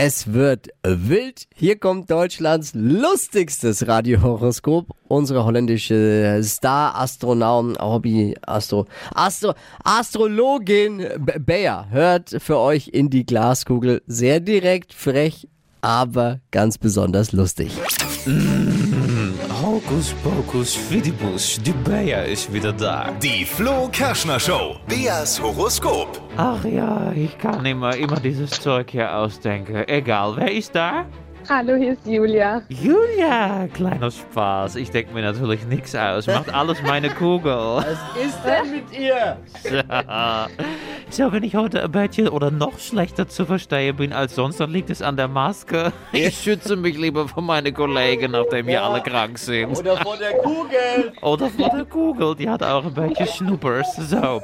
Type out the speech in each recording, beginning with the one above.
Es wird wild. Hier kommt Deutschlands lustigstes Radiohoroskop. Unsere holländische Star-Astronauten, Hobby-Astro, Astro, Astrologin B- Bea hört für euch in die Glaskugel. Sehr direkt, frech, aber ganz besonders lustig. Hokus pokus fidibus, die Bea ist wieder da. Die Flo Kerschner Show. Beas Horoskop. Ach ja, ich kann immer, immer dieses Zeug hier ausdenken. Egal, wer ist da? Hallo, hier ist Julia. Julia, kleiner Spaß. Ich denke mir natürlich nichts aus. Macht alles meine Kugel. Was ist denn mit ihr? So, wenn ich heute ein bisschen oder noch schlechter zu verstehen bin als sonst, dann liegt es an der Maske. Ich schütze mich lieber vor meinen Kollegen, nachdem wir alle krank sind. Oder vor der Kugel? Oder vor der Kugel, die hat auch ein bisschen Schnuppers. So.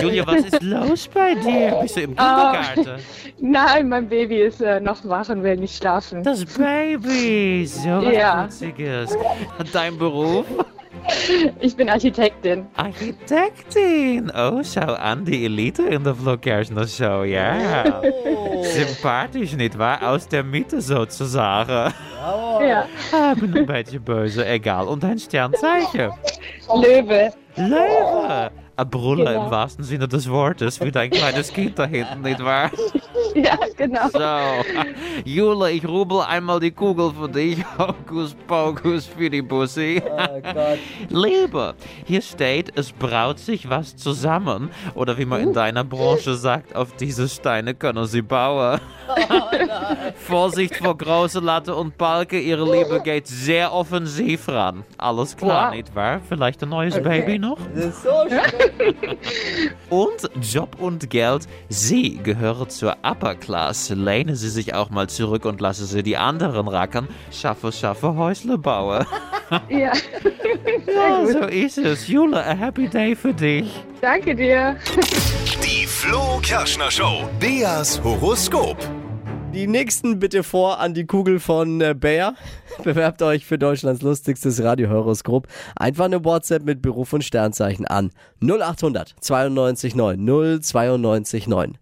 Julia, was ist los bei dir? Bist du im Kindergarten? Nein, mein Baby ist äh, noch wach und will nicht schlafen. Das Baby, so was Ja. Witziges. Dein Beruf? Ich bin Architektin. Architektin. Oh, schau an, die Elite in der Flo Kerschner Show, ja. Sympathisch, nicht wahr? Aus der Mitte sozusagen. Ja. Ah, bin ein bisschen böse, egal. Und dein Sternzeichen? Löwe. Löwe. Ein Brüller Genau. im wahrsten Sinne des Wortes, wie dein kleines Kind da hinten, nicht wahr? Ja, genau. So, Jule, ich rubel einmal die Kugel für dich. Hokus pokus für die Bussi. Oh Gott. Liebe, hier steht, es braut sich was zusammen. Oder wie man in deiner Branche sagt, auf diese Steine können sie bauen. Vorsicht vor große Latte und Balken, ihre Liebe geht sehr offensiv ran. Alles klar, Wow. nicht wahr? Vielleicht ein neues Baby noch? Das ist so schön. Und Job und Geld, Sie gehören zur Upper Class. Lehnen Sie sich auch mal zurück und lassen Sie die anderen rackern. Schaffe, schaffe, Häusle bauen. Ja. Ja, so ist es. Jule, a happy day für dich. Danke dir. Die Flo Kerschner Show. Beas Horoskop. Die nächsten bitte vor an die Kugel von äh, Bayer. Bewerbt euch für Deutschlands lustigstes Radiohoroskop. Einfach eine WhatsApp mit Beruf und Sternzeichen an 0800 92 9 092 9.